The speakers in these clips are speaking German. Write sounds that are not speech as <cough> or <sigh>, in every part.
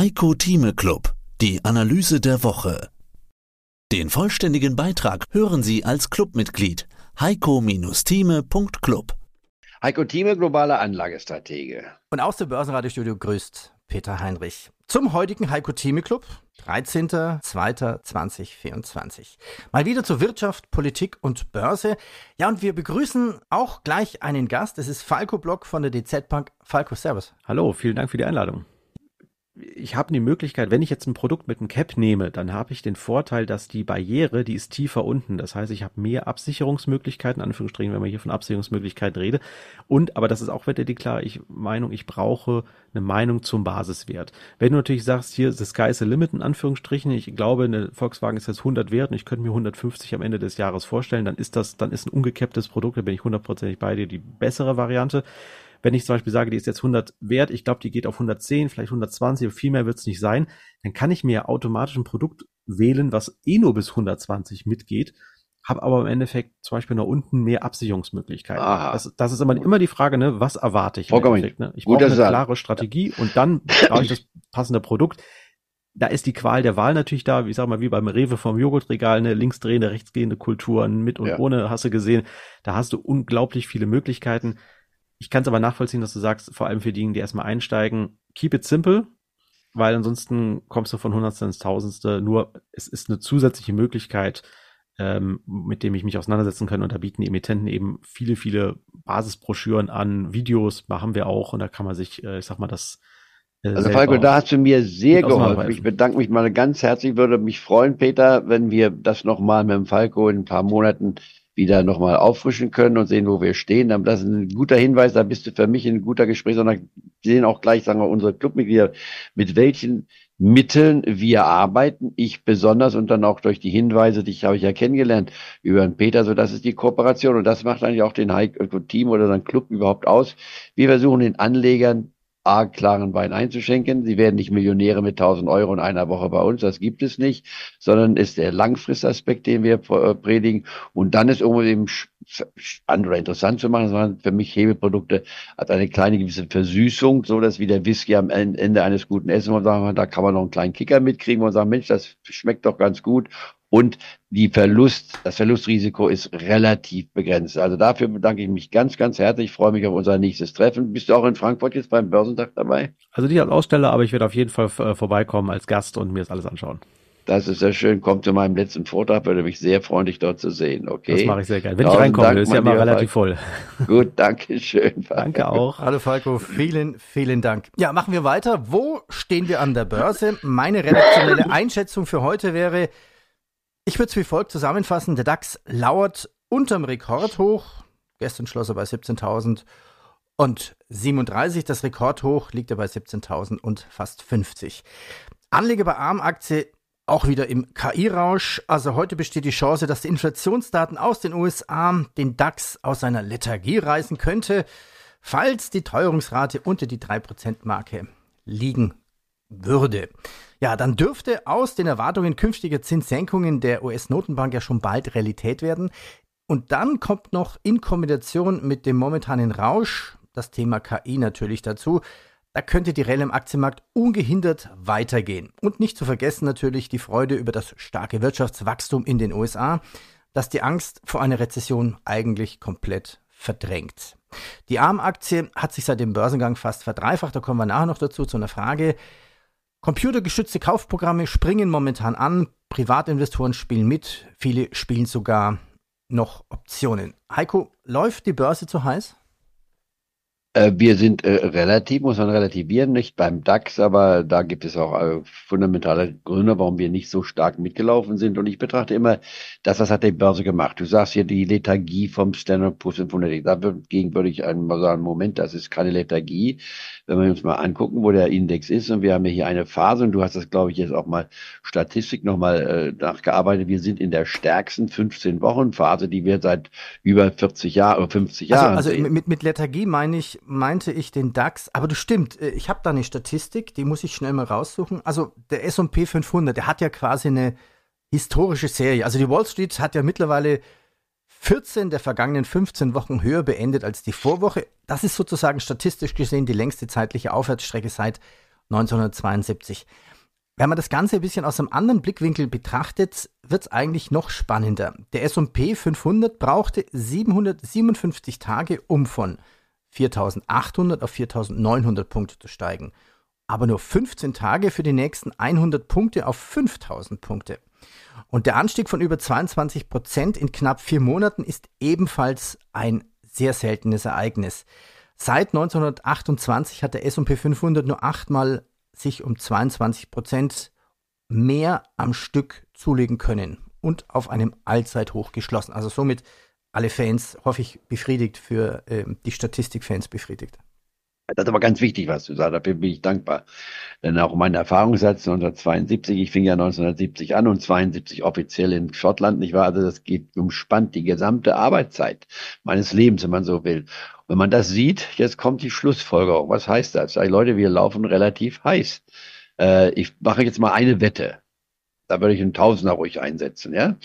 Heiko Thieme Club, die Analyse der Woche. Den vollständigen Beitrag hören Sie als Clubmitglied heiko-thieme.club. Heiko Thieme, globaler Anlagestratege. Und aus dem Börsenradiostudio grüßt Peter Heinrich. Zum heutigen Heiko Thieme Club, 13.02.2024. Mal wieder zur Wirtschaft, Politik und Börse. Ja, und wir begrüßen auch gleich einen Gast. Das ist Falco Block von der DZ Bank. Falco, Servus. Hallo, vielen Dank für die Einladung ich habe die Möglichkeit, wenn ich jetzt ein Produkt mit einem Cap nehme, dann habe ich den Vorteil, dass die Barriere, die ist tiefer unten. Das heißt, ich habe mehr Absicherungsmöglichkeiten, Anführungsstrichen, wenn man hier von Absicherungsmöglichkeiten rede. Und, aber das ist auch wieder die klare Meinung, ich brauche eine Meinung zum Basiswert. Wenn du natürlich sagst, hier the sky is the limit, in Anführungsstrichen, ich glaube, eine Volkswagen ist jetzt 100 wert und ich könnte mir 150 am Ende des Jahres vorstellen, dann ist das, dann ist ein ungecapptes Produkt, da bin ich hundertprozentig bei dir, die bessere Variante. Wenn ich zum Beispiel sage, die ist jetzt 100 wert, ich glaube, die geht auf 110, vielleicht 120, viel mehr wird es nicht sein, dann kann ich mir automatisch ein Produkt wählen, was eh nur bis 120 mitgeht, habe aber im Endeffekt zum Beispiel nach unten mehr Absicherungsmöglichkeiten. Das, das, ist immer, immer die Frage, ne, was erwarte ich im Endeffekt? Ne? Ich brauche eine klare Strategie und dann brauche ich das passende Produkt da ist die Qual der Wahl natürlich da, wie ich sag mal, wie beim Rewe vom Joghurtregal, eine linksdrehende, rechtsgehende Kulturen mit und ja. ohne, hast du gesehen. Da hast du unglaublich viele Möglichkeiten. Ich kann es aber nachvollziehen, dass du sagst, vor allem für diejenigen, die erstmal einsteigen, keep it simple, weil ansonsten kommst du von Hundertstel ins Tausendste. Nur es ist eine zusätzliche Möglichkeit, ähm, mit dem ich mich auseinandersetzen kann. Und da bieten die Emittenten eben viele, viele Basisbroschüren an, Videos machen wir auch und da kann man sich, äh, ich sag mal, das äh, also Falco, da hast du mir sehr geholfen. Ich bedanke mich mal ganz herzlich, würde mich freuen, Peter, wenn wir das nochmal mit dem Falco in ein paar Monaten wieder nochmal auffrischen können und sehen, wo wir stehen. Das ist ein guter Hinweis, da bist du für mich ein guter Gespräch, sondern sehen auch gleich, sagen wir, unsere Clubmitglieder, mit welchen Mitteln wir arbeiten. Ich besonders und dann auch durch die Hinweise, die habe ich ja kennengelernt über den Peter, so das ist die Kooperation und das macht eigentlich auch den Team oder sein Club überhaupt aus. Wir versuchen den Anlegern A, klaren Wein einzuschenken. Sie werden nicht Millionäre mit 1000 Euro in einer Woche bei uns, das gibt es nicht, sondern ist der Langfristaspekt, den wir äh, predigen. Und dann ist irgendwo eben andere interessant zu machen, sondern für mich Hebelprodukte hat eine kleine gewisse Versüßung, so dass wie der Whisky am Ende eines guten Essens, und sagen, da kann man noch einen kleinen Kicker mitkriegen und sagen, Mensch, das schmeckt doch ganz gut und die Verlust, das Verlustrisiko ist relativ begrenzt. Also dafür bedanke ich mich ganz, ganz herzlich. Ich freue mich auf unser nächstes Treffen. Bist du auch in Frankfurt jetzt beim Börsentag dabei? Also nicht als Aussteller, aber ich werde auf jeden Fall äh, vorbeikommen als Gast und mir das alles anschauen. Das ist sehr schön. Kommt zu meinem letzten Vortrag, würde mich sehr freundlich dort zu sehen. Okay. Das mache ich sehr gerne. Wenn Tausend ich reinkomme, Dank, ist ja mal relativ voll. <laughs> Gut, danke schön. Danke auch. Hallo Falco, vielen, vielen Dank. Ja, machen wir weiter. Wo stehen wir an der Börse? Meine redaktionelle Einschätzung für heute wäre, ich würde es wie folgt zusammenfassen. Der DAX lauert unterm Rekordhoch. Gestern schloss er bei 17.000 und 37. Das Rekordhoch liegt er bei 17.000 und fast 50. Anleger bei Armaktie auch wieder im KI-Rausch. Also heute besteht die Chance, dass die Inflationsdaten aus den USA den DAX aus seiner Lethargie reißen könnte, falls die Teuerungsrate unter die 3%-Marke liegen würde. Ja, dann dürfte aus den Erwartungen künftiger Zinssenkungen der US-Notenbank ja schon bald Realität werden. Und dann kommt noch in Kombination mit dem momentanen Rausch das Thema KI natürlich dazu. Da könnte die Relle im Aktienmarkt ungehindert weitergehen. Und nicht zu vergessen natürlich die Freude über das starke Wirtschaftswachstum in den USA, das die Angst vor einer Rezession eigentlich komplett verdrängt. Die ARM-Aktie hat sich seit dem Börsengang fast verdreifacht. Da kommen wir nachher noch dazu zu einer Frage, Computergestützte Kaufprogramme springen momentan an, Privatinvestoren spielen mit, viele spielen sogar noch Optionen. Heiko, läuft die Börse zu heiß? Äh, wir sind äh, relativ, muss man relativieren, nicht beim DAX, aber da gibt es auch äh, fundamentale Gründe, warum wir nicht so stark mitgelaufen sind. Und ich betrachte immer, das, was hat die Börse gemacht? Du sagst hier die Lethargie vom Standard Poor's 500. Dagegen würde ich einmal sagen, Moment, das ist keine Lethargie. Wenn wir uns mal angucken, wo der Index ist, und wir haben ja hier eine Phase, und du hast das, glaube ich, jetzt auch mal Statistik nochmal äh, nachgearbeitet. Wir sind in der stärksten 15-Wochen-Phase, die wir seit über 40 Jahren, 50 also, Jahren. Also, also mit, mit Lethargie meine ich, meinte ich den DAX, aber du stimmt, äh, ich habe da eine Statistik, die muss ich schnell mal raussuchen. Also der S&P 500, der hat ja quasi eine historische Serie. Also die Wall Street hat ja mittlerweile 14 der vergangenen 15 Wochen höher beendet als die Vorwoche. Das ist sozusagen statistisch gesehen die längste zeitliche Aufwärtsstrecke seit 1972. Wenn man das Ganze ein bisschen aus einem anderen Blickwinkel betrachtet, wird es eigentlich noch spannender. Der S&P 500 brauchte 757 Tage, um von 4.800 auf 4.900 Punkte zu steigen. Aber nur 15 Tage für die nächsten 100 Punkte auf 5.000 Punkte. Und der Anstieg von über 22 Prozent in knapp vier Monaten ist ebenfalls ein sehr seltenes Ereignis. Seit 1928 hat der S&P 500 nur achtmal sich um 22 Prozent mehr am Stück zulegen können und auf einem Allzeithoch geschlossen. Also somit alle Fans, hoffe ich, befriedigt für äh, die Statistikfans befriedigt. Das ist aber ganz wichtig, was du sagst. Dafür bin ich dankbar. Denn auch mein Erfahrungssatz 1972, ich fing ja 1970 an und 72 offiziell in Schottland, nicht wahr? Also das geht umspannt die gesamte Arbeitszeit meines Lebens, wenn man so will. Und wenn man das sieht, jetzt kommt die Schlussfolgerung. Was heißt das? Sag Leute, wir laufen relativ heiß. Äh, ich mache jetzt mal eine Wette. Da würde ich einen Tausender ruhig einsetzen, ja?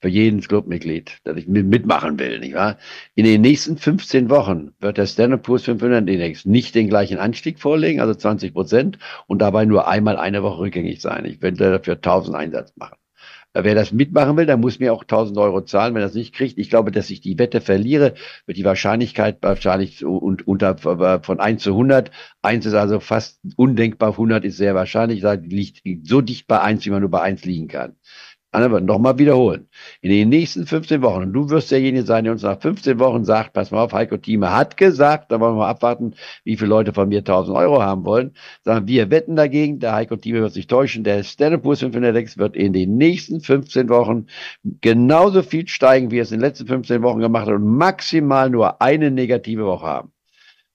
Für jeden Clubmitglied, das ich mitmachen will, nicht wahr? In den nächsten 15 Wochen wird der Standard Poor's 500 Index nicht den gleichen Anstieg vorlegen, also 20 Prozent, und dabei nur einmal eine Woche rückgängig sein. Ich werde dafür 1000 Einsatz machen. Äh, wer das mitmachen will, der muss mir auch 1000 Euro zahlen. Wenn er das nicht kriegt, ich glaube, dass ich die Wette verliere, wird die Wahrscheinlichkeit wahrscheinlich unter von 1 zu 100. 1 ist also fast undenkbar, 100 ist sehr wahrscheinlich. Liegt so dicht bei 1, wie man nur bei 1 liegen kann. Aber nochmal wiederholen. In den nächsten 15 Wochen, und du wirst derjenige sein, der uns nach 15 Wochen sagt, pass mal auf, Heiko Thieme hat gesagt, da wollen wir mal abwarten, wie viele Leute von mir 1000 Euro haben wollen. Sagen wir wetten dagegen, der Heiko Thieme wird sich täuschen, der Standard Poor's 500 wird in den nächsten 15 Wochen genauso viel steigen, wie es in den letzten 15 Wochen gemacht hat und maximal nur eine negative Woche haben.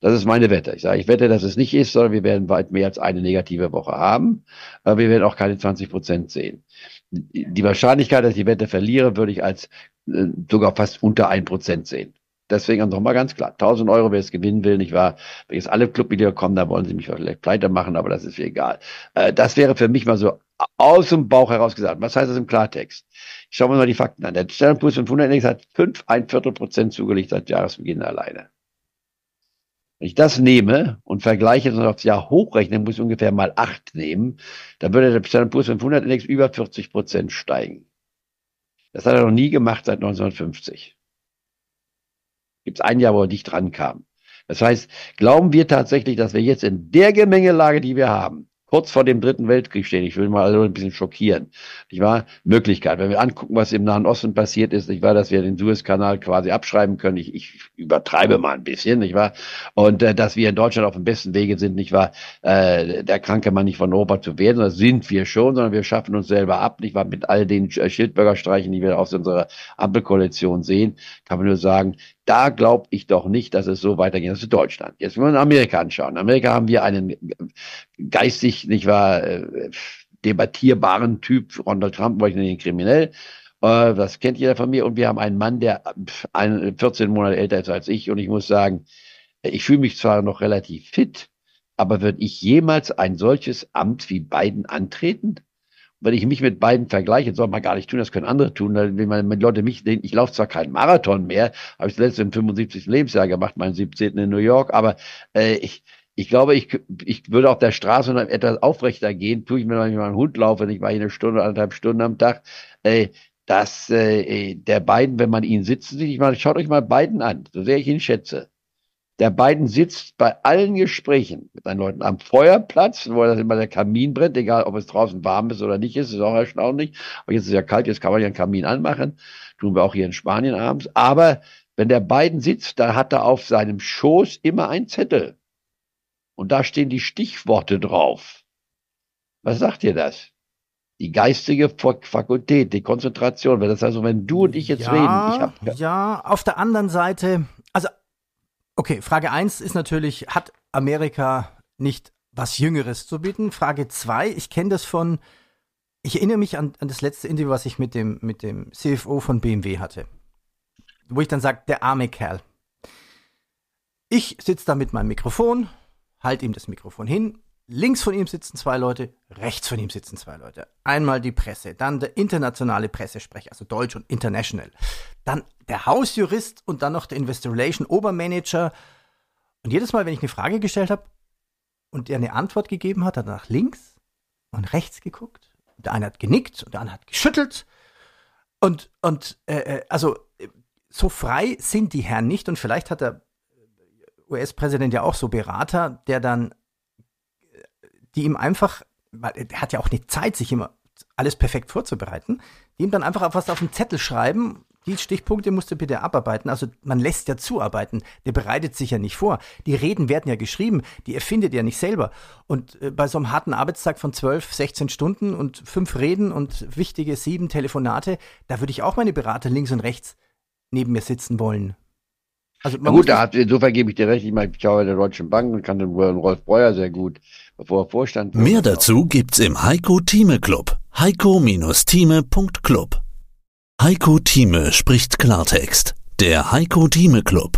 Das ist meine Wette. Ich sage, ich wette, dass es nicht ist, sondern wir werden weit mehr als eine negative Woche haben. Aber wir werden auch keine 20 Prozent sehen die Wahrscheinlichkeit, dass ich die Wette verliere, würde ich als äh, sogar fast unter ein Prozent sehen. Deswegen nochmal ganz klar, 1000 Euro, wer es gewinnen will, nicht wahr? Wenn jetzt alle Clubmitglieder kommen, da wollen sie mich vielleicht pleite machen, aber das ist mir egal. Äh, das wäre für mich mal so aus dem Bauch heraus gesagt. Was heißt das im Klartext? Ich schaue mir mal die Fakten an. Der Standard Poor's 500 Index hat fünf, ein Viertel Prozent zugelegt seit Jahresbeginn alleine. Wenn ich das nehme und vergleiche und aufs Jahr hochrechne, muss ich ungefähr mal acht nehmen, dann würde der Standard Poor's 500 Index über 40 Prozent steigen. Das hat er noch nie gemacht seit 1950. Gibt es ein Jahr, wo er nicht rankam. Das heißt, glauben wir tatsächlich, dass wir jetzt in der Gemengelage, die wir haben, kurz vor dem Dritten Weltkrieg stehen. Ich will mal also ein bisschen schockieren. Ich war Möglichkeit, wenn wir angucken, was im Nahen Osten passiert ist, ich war, dass wir den Suezkanal quasi abschreiben können. Ich, ich übertreibe mal ein bisschen, nicht wahr? Und äh, dass wir in Deutschland auf dem besten Wege sind, nicht wahr? Äh, der kranke Mann nicht von Europa zu werden, das sind wir schon, sondern wir schaffen uns selber ab, nicht wahr? Mit all den Schildbürgerstreichen, die wir aus unserer Ampelkoalition sehen, kann man nur sagen, da glaube ich doch nicht, dass es so weitergeht. Das ist Deutschland. Jetzt wenn wir uns Amerika anschauen. In Amerika haben wir einen geistig, nicht wahr, äh, debattierbaren Typ, Ronald Trump, wollte ich nennen, kriminell. Äh, das kennt jeder von mir. Und wir haben einen Mann, der 14 Monate älter ist als ich. Und ich muss sagen, ich fühle mich zwar noch relativ fit, aber würde ich jemals ein solches Amt wie Biden antreten? Wenn ich mich mit beiden vergleiche, soll man gar nicht tun, das können andere tun. Wenn man wenn Leute mich, ich laufe zwar keinen Marathon mehr, habe ich das letzte im 75. Lebensjahr gemacht, meinen 17. in New York, aber äh, ich, ich glaube, ich, ich würde auf der Straße noch etwas aufrechter gehen, tue ich mir, wenn ich mal einen Hund laufe, nicht mal eine Stunde, anderthalb Stunden am Tag, äh, dass äh, der beiden, wenn man ihn sitzen sieht, ich meine, schaut euch mal beiden an, so sehr ich ihn schätze der beiden sitzt bei allen Gesprächen mit seinen Leuten am Feuerplatz, wo das immer der Kamin brennt, egal ob es draußen warm ist oder nicht ist, ist auch erstaunlich. Aber jetzt ist es ja kalt, jetzt kann man ja einen Kamin anmachen. Tun wir auch hier in Spanien abends. Aber wenn der beiden sitzt, da hat er auf seinem Schoß immer ein Zettel. Und da stehen die Stichworte drauf. Was sagt ihr das? Die geistige Fakultät, die Konzentration. Das heißt, wenn du und ich jetzt ja, reden, ich hab, ja, auf der anderen Seite, also Okay, Frage 1 ist natürlich, hat Amerika nicht was Jüngeres zu bieten? Frage 2, ich kenne das von, ich erinnere mich an, an, das letzte Interview, was ich mit dem, mit dem CFO von BMW hatte. Wo ich dann sage, der arme Kerl. Ich sitze da mit meinem Mikrofon, halte ihm das Mikrofon hin. Links von ihm sitzen zwei Leute, rechts von ihm sitzen zwei Leute. Einmal die Presse, dann der internationale Pressesprecher, also Deutsch und International dann der Hausjurist und dann noch der Investor Relation Obermanager. Und jedes Mal, wenn ich eine Frage gestellt habe, und der eine Antwort gegeben hat, hat er nach links und rechts geguckt. Der eine hat genickt und der andere hat geschüttelt. Und, und äh, äh also so frei sind die Herren nicht und vielleicht hat der US-Präsident ja auch so Berater, der dann, die ihm einfach, weil er hat ja auch nicht Zeit, sich immer alles perfekt vorzubereiten, die ihm dann einfach auf was auf den Zettel schreiben die Stichpunkte musst du bitte abarbeiten. Also man lässt ja zuarbeiten. Der bereitet sich ja nicht vor. Die Reden werden ja geschrieben. Die erfindet er nicht selber. Und äh, bei so einem harten Arbeitstag von 12, 16 Stunden und fünf Reden und wichtige sieben Telefonate, da würde ich auch meine Berater links und rechts neben mir sitzen wollen. Also man gut, da hat, insofern gebe ich dir recht. Ich meine, ich schaue der Deutschen Bank und kann den Rolf Breuer sehr gut, bevor er Vorstand Mehr dazu gibt's im Heiko Thieme Club. heiko-thieme.club Heiko Thieme spricht Klartext. Der Heiko Thieme Club.